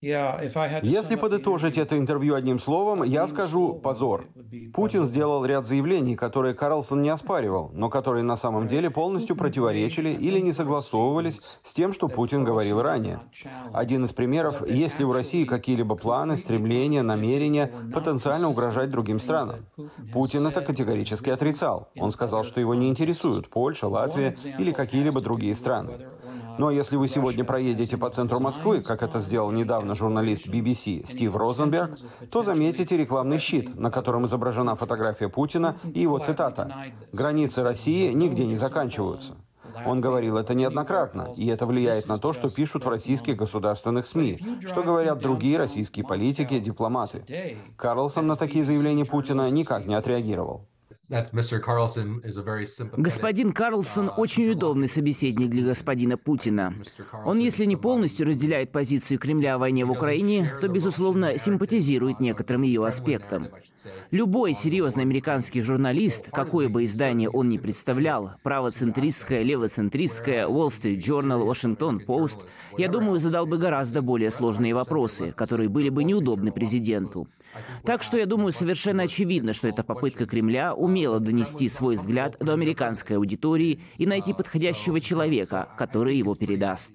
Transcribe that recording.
Если подытожить это интервью одним словом, я скажу «позор». Путин сделал ряд заявлений, которые Карлсон не оспаривал, но которые на самом деле полностью противоречили или не согласовывались с тем, что Путин говорил ранее. Один из примеров, есть ли у России какие-либо планы, стремления, намерения потенциально угрожать другим странам. Путин это категорически отрицал. Он сказал, что его не интересуют Польша, Латвия или какие-либо другие страны. Но если вы сегодня проедете по центру Москвы, как это сделал недавно журналист BBC Стив Розенберг, то заметите рекламный щит, на котором изображена фотография Путина и его цитата «Границы России нигде не заканчиваются». Он говорил это неоднократно, и это влияет на то, что пишут в российских государственных СМИ, что говорят другие российские политики, дипломаты. Карлсон на такие заявления Путина никак не отреагировал. Господин Карлсон очень удобный собеседник для господина Путина. Он, если не полностью разделяет позицию Кремля о войне в Украине, то, безусловно, симпатизирует некоторым ее аспектам. Любой серьезный американский журналист, какое бы издание он ни представлял, правоцентристское, левоцентристское, Wall Street Journal, Washington Post, я думаю, задал бы гораздо более сложные вопросы, которые были бы неудобны президенту. Так что я думаю, совершенно очевидно, что это попытка Кремля умело донести свой взгляд до американской аудитории и найти подходящего человека, который его передаст.